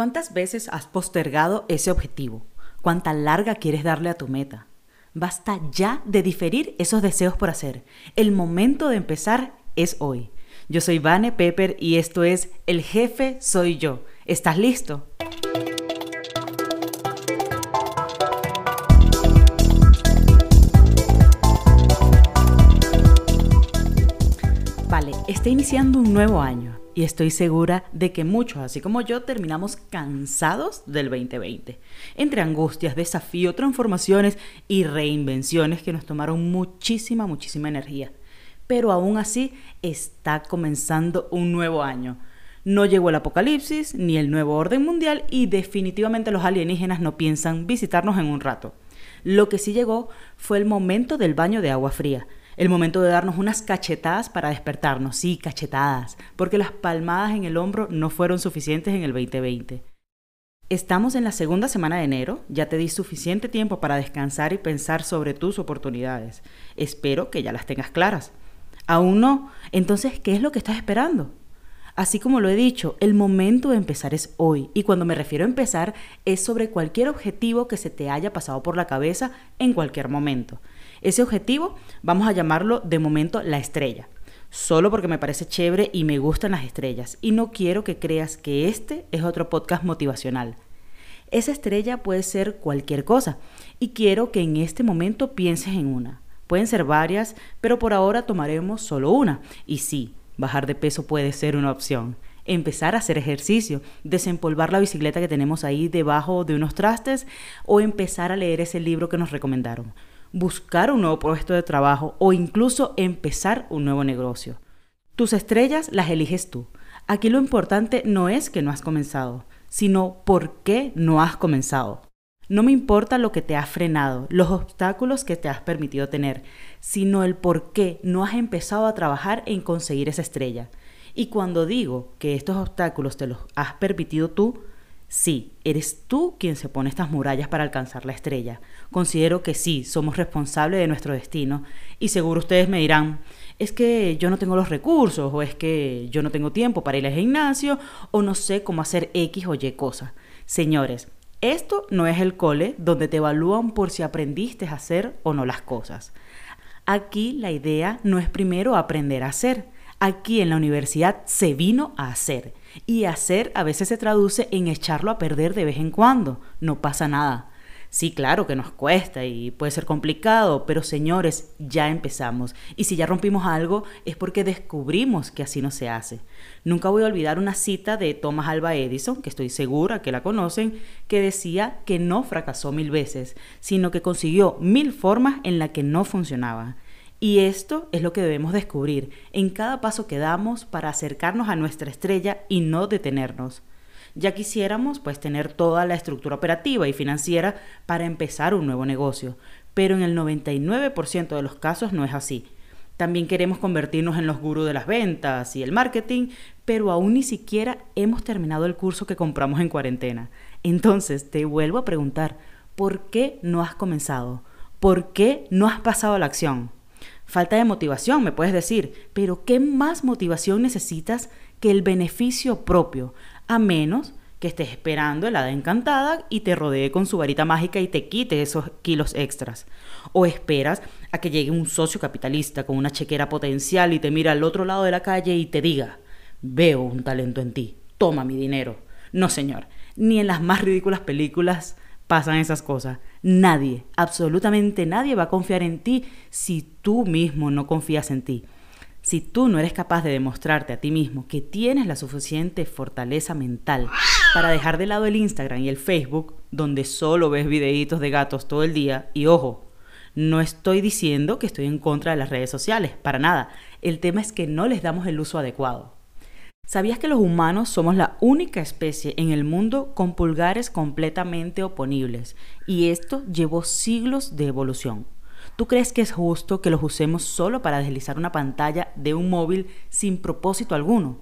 ¿Cuántas veces has postergado ese objetivo? ¿Cuánta larga quieres darle a tu meta? Basta ya de diferir esos deseos por hacer. El momento de empezar es hoy. Yo soy Vane Pepper y esto es El jefe soy yo. ¿Estás listo? Vale, está iniciando un nuevo año y estoy segura de que muchos, así como yo, terminamos cansados del 2020, entre angustias, desafíos, transformaciones y reinvenciones que nos tomaron muchísima, muchísima energía. Pero aún así está comenzando un nuevo año. No llegó el apocalipsis ni el nuevo orden mundial y definitivamente los alienígenas no piensan visitarnos en un rato. Lo que sí llegó fue el momento del baño de agua fría el momento de darnos unas cachetadas para despertarnos, sí, cachetadas, porque las palmadas en el hombro no fueron suficientes en el 2020. Estamos en la segunda semana de enero, ya te di suficiente tiempo para descansar y pensar sobre tus oportunidades. Espero que ya las tengas claras. ¿Aún no? Entonces, ¿qué es lo que estás esperando? Así como lo he dicho, el momento de empezar es hoy. Y cuando me refiero a empezar, es sobre cualquier objetivo que se te haya pasado por la cabeza en cualquier momento. Ese objetivo vamos a llamarlo de momento la estrella, solo porque me parece chévere y me gustan las estrellas y no quiero que creas que este es otro podcast motivacional. Esa estrella puede ser cualquier cosa y quiero que en este momento pienses en una. Pueden ser varias, pero por ahora tomaremos solo una. Y sí, bajar de peso puede ser una opción empezar a hacer ejercicio, desempolvar la bicicleta que tenemos ahí debajo de unos trastes o empezar a leer ese libro que nos recomendaron buscar un nuevo puesto de trabajo o incluso empezar un nuevo negocio. Tus estrellas las eliges tú. Aquí lo importante no es que no has comenzado, sino por qué no has comenzado. No me importa lo que te ha frenado, los obstáculos que te has permitido tener, sino el por qué no has empezado a trabajar en conseguir esa estrella. Y cuando digo que estos obstáculos te los has permitido tú, Sí, eres tú quien se pone estas murallas para alcanzar la estrella. Considero que sí, somos responsables de nuestro destino. Y seguro ustedes me dirán, es que yo no tengo los recursos, o es que yo no tengo tiempo para ir al gimnasio, o no sé cómo hacer X o Y cosas. Señores, esto no es el cole donde te evalúan por si aprendiste a hacer o no las cosas. Aquí la idea no es primero aprender a hacer. Aquí en la universidad se vino a hacer. Y hacer a veces se traduce en echarlo a perder de vez en cuando. No pasa nada. Sí, claro que nos cuesta y puede ser complicado, pero señores, ya empezamos. Y si ya rompimos algo es porque descubrimos que así no se hace. Nunca voy a olvidar una cita de Thomas Alva Edison, que estoy segura que la conocen, que decía que no fracasó mil veces, sino que consiguió mil formas en las que no funcionaba. Y esto es lo que debemos descubrir en cada paso que damos para acercarnos a nuestra estrella y no detenernos. Ya quisiéramos pues tener toda la estructura operativa y financiera para empezar un nuevo negocio, pero en el 99% de los casos no es así. También queremos convertirnos en los gurús de las ventas y el marketing, pero aún ni siquiera hemos terminado el curso que compramos en cuarentena. Entonces te vuelvo a preguntar, ¿por qué no has comenzado? ¿Por qué no has pasado a la acción? Falta de motivación, me puedes decir, pero ¿qué más motivación necesitas que el beneficio propio? A menos que estés esperando el hada encantada y te rodee con su varita mágica y te quite esos kilos extras. O esperas a que llegue un socio capitalista con una chequera potencial y te mira al otro lado de la calle y te diga, veo un talento en ti, toma mi dinero. No, señor, ni en las más ridículas películas pasan esas cosas. Nadie, absolutamente nadie va a confiar en ti si tú mismo no confías en ti. Si tú no eres capaz de demostrarte a ti mismo que tienes la suficiente fortaleza mental para dejar de lado el Instagram y el Facebook, donde solo ves videitos de gatos todo el día, y ojo, no estoy diciendo que estoy en contra de las redes sociales, para nada. El tema es que no les damos el uso adecuado. ¿Sabías que los humanos somos la única especie en el mundo con pulgares completamente oponibles? Y esto llevó siglos de evolución. ¿Tú crees que es justo que los usemos solo para deslizar una pantalla de un móvil sin propósito alguno?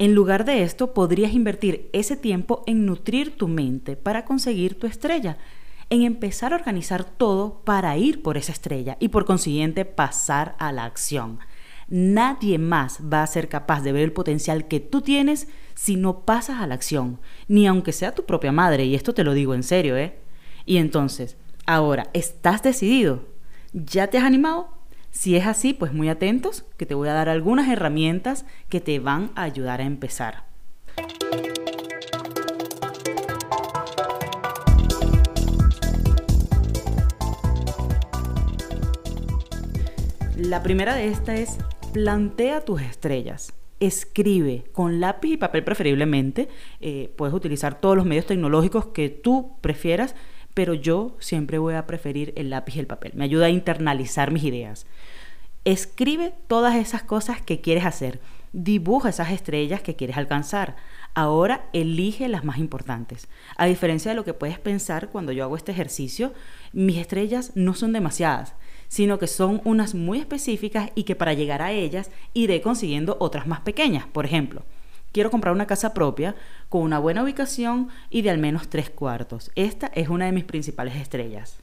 En lugar de esto, podrías invertir ese tiempo en nutrir tu mente para conseguir tu estrella, en empezar a organizar todo para ir por esa estrella y por consiguiente pasar a la acción. Nadie más va a ser capaz de ver el potencial que tú tienes si no pasas a la acción, ni aunque sea tu propia madre, y esto te lo digo en serio, ¿eh? Y entonces, ahora, ¿estás decidido? ¿Ya te has animado? Si es así, pues muy atentos, que te voy a dar algunas herramientas que te van a ayudar a empezar. La primera de estas es plantea tus estrellas. Escribe con lápiz y papel preferiblemente. Eh, puedes utilizar todos los medios tecnológicos que tú prefieras, pero yo siempre voy a preferir el lápiz y el papel. Me ayuda a internalizar mis ideas. Escribe todas esas cosas que quieres hacer. Dibuja esas estrellas que quieres alcanzar. Ahora elige las más importantes. A diferencia de lo que puedes pensar cuando yo hago este ejercicio, mis estrellas no son demasiadas sino que son unas muy específicas y que para llegar a ellas iré consiguiendo otras más pequeñas. Por ejemplo, quiero comprar una casa propia con una buena ubicación y de al menos tres cuartos. Esta es una de mis principales estrellas.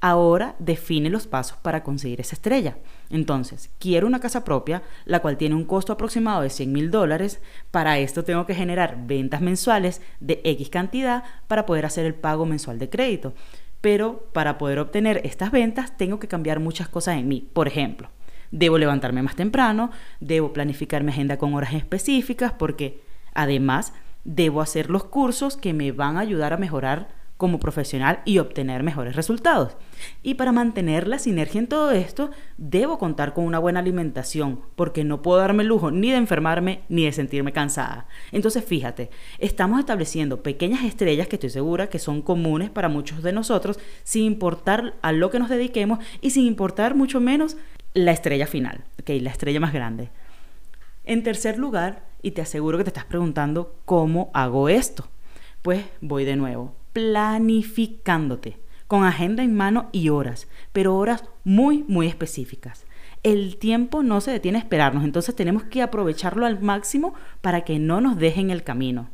Ahora define los pasos para conseguir esa estrella. Entonces, quiero una casa propia, la cual tiene un costo aproximado de 100 mil dólares. Para esto tengo que generar ventas mensuales de X cantidad para poder hacer el pago mensual de crédito. Pero para poder obtener estas ventas tengo que cambiar muchas cosas en mí. Por ejemplo, debo levantarme más temprano, debo planificar mi agenda con horas específicas porque además debo hacer los cursos que me van a ayudar a mejorar como profesional y obtener mejores resultados. Y para mantener la sinergia en todo esto, debo contar con una buena alimentación, porque no puedo darme lujo ni de enfermarme ni de sentirme cansada. Entonces, fíjate, estamos estableciendo pequeñas estrellas que estoy segura que son comunes para muchos de nosotros, sin importar a lo que nos dediquemos y sin importar mucho menos la estrella final, okay, la estrella más grande. En tercer lugar, y te aseguro que te estás preguntando cómo hago esto, pues voy de nuevo planificándote, con agenda en mano y horas, pero horas muy, muy específicas. El tiempo no se detiene a esperarnos, entonces tenemos que aprovecharlo al máximo para que no nos dejen el camino.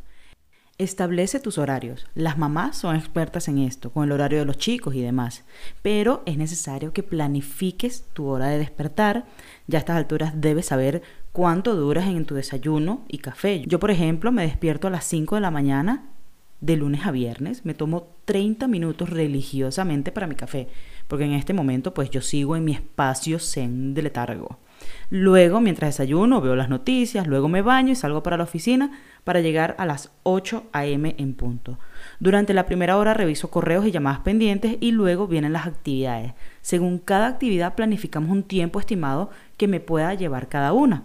Establece tus horarios. Las mamás son expertas en esto, con el horario de los chicos y demás. Pero es necesario que planifiques tu hora de despertar. Ya a estas alturas debes saber cuánto duras en tu desayuno y café. Yo, por ejemplo, me despierto a las 5 de la mañana de lunes a viernes, me tomo 30 minutos religiosamente para mi café, porque en este momento pues yo sigo en mi espacio zen de letargo. Luego, mientras desayuno, veo las noticias, luego me baño y salgo para la oficina para llegar a las 8 a.m. en punto. Durante la primera hora reviso correos y llamadas pendientes y luego vienen las actividades. Según cada actividad planificamos un tiempo estimado que me pueda llevar cada una.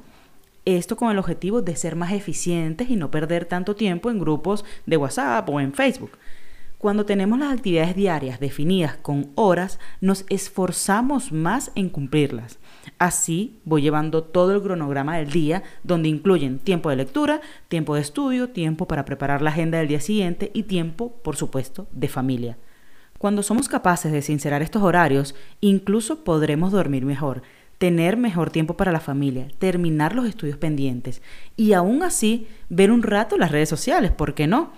Esto con el objetivo de ser más eficientes y no perder tanto tiempo en grupos de WhatsApp o en Facebook. Cuando tenemos las actividades diarias definidas con horas, nos esforzamos más en cumplirlas. Así voy llevando todo el cronograma del día, donde incluyen tiempo de lectura, tiempo de estudio, tiempo para preparar la agenda del día siguiente y tiempo, por supuesto, de familia. Cuando somos capaces de sincerar estos horarios, incluso podremos dormir mejor, tener mejor tiempo para la familia, terminar los estudios pendientes y aún así ver un rato las redes sociales, ¿por qué no?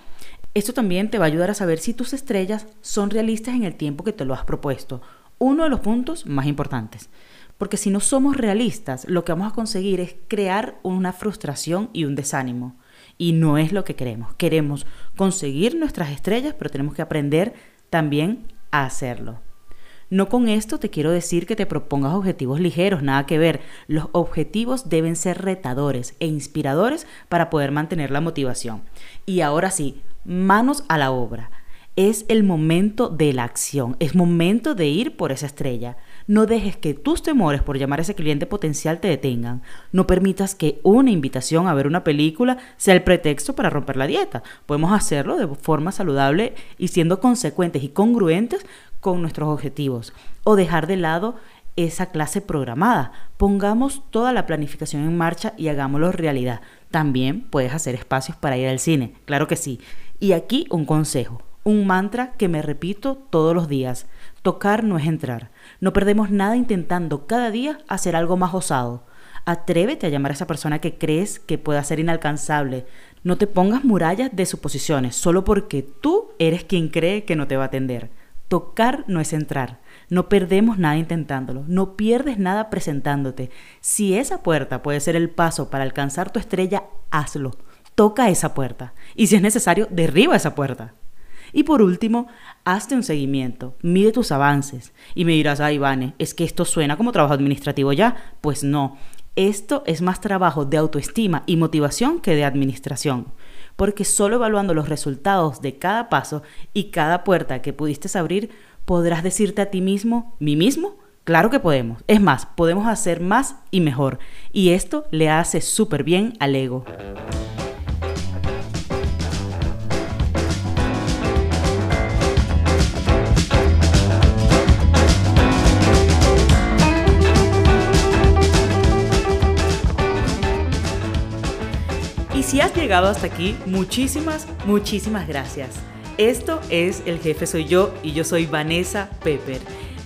Esto también te va a ayudar a saber si tus estrellas son realistas en el tiempo que te lo has propuesto. Uno de los puntos más importantes. Porque si no somos realistas, lo que vamos a conseguir es crear una frustración y un desánimo. Y no es lo que queremos. Queremos conseguir nuestras estrellas, pero tenemos que aprender también a hacerlo. No con esto te quiero decir que te propongas objetivos ligeros, nada que ver. Los objetivos deben ser retadores e inspiradores para poder mantener la motivación. Y ahora sí, manos a la obra. Es el momento de la acción, es momento de ir por esa estrella. No dejes que tus temores por llamar a ese cliente potencial te detengan. No permitas que una invitación a ver una película sea el pretexto para romper la dieta. Podemos hacerlo de forma saludable y siendo consecuentes y congruentes con nuestros objetivos o dejar de lado esa clase programada. Pongamos toda la planificación en marcha y hagámoslo realidad. También puedes hacer espacios para ir al cine, claro que sí. Y aquí un consejo, un mantra que me repito todos los días. Tocar no es entrar. No perdemos nada intentando cada día hacer algo más osado. Atrévete a llamar a esa persona que crees que pueda ser inalcanzable. No te pongas murallas de suposiciones solo porque tú eres quien cree que no te va a atender. Tocar no es entrar. No perdemos nada intentándolo, no pierdes nada presentándote. Si esa puerta puede ser el paso para alcanzar tu estrella, hazlo. Toca esa puerta. Y si es necesario, derriba esa puerta. Y por último, hazte un seguimiento, mide tus avances. Y me dirás, ay, Ivane, es que esto suena como trabajo administrativo ya. Pues no, esto es más trabajo de autoestima y motivación que de administración, porque solo evaluando los resultados de cada paso y cada puerta que pudiste abrir, podrás decirte a ti mismo, ¿mí mismo? Claro que podemos. Es más, podemos hacer más y mejor. Y esto le hace súper bien al ego. Si has llegado hasta aquí, muchísimas, muchísimas gracias. Esto es El Jefe Soy Yo y yo soy Vanessa Pepper.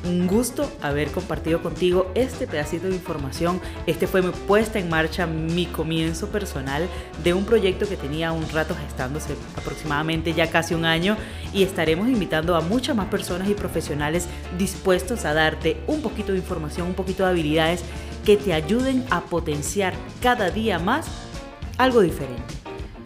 Un gusto haber compartido contigo este pedacito de información. Este fue mi puesta en marcha, mi comienzo personal de un proyecto que tenía un rato gestándose, aproximadamente ya casi un año, y estaremos invitando a muchas más personas y profesionales dispuestos a darte un poquito de información, un poquito de habilidades que te ayuden a potenciar cada día más algo diferente,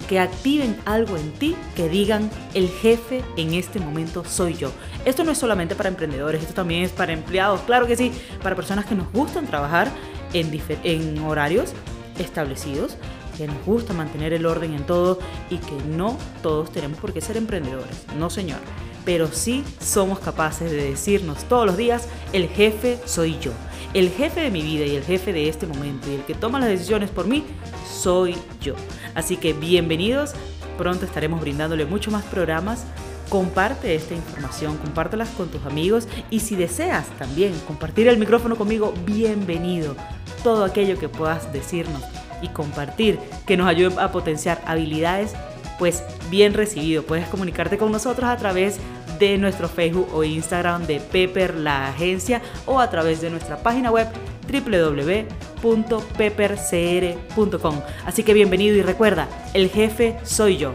que activen algo en ti, que digan, el jefe en este momento soy yo. Esto no es solamente para emprendedores, esto también es para empleados, claro que sí, para personas que nos gustan trabajar en, en horarios establecidos, que nos gusta mantener el orden en todo y que no todos tenemos por qué ser emprendedores, no señor. Pero sí somos capaces de decirnos todos los días, el jefe soy yo. El jefe de mi vida y el jefe de este momento y el que toma las decisiones por mí soy yo. Así que bienvenidos, pronto estaremos brindándole mucho más programas. Comparte esta información, compártelas con tus amigos y si deseas también compartir el micrófono conmigo, bienvenido. Todo aquello que puedas decirnos y compartir que nos ayude a potenciar habilidades, pues bien recibido. Puedes comunicarte con nosotros a través de nuestro Facebook o Instagram de Pepper la agencia o a través de nuestra página web www.peppercr.com. Así que bienvenido y recuerda, el jefe soy yo.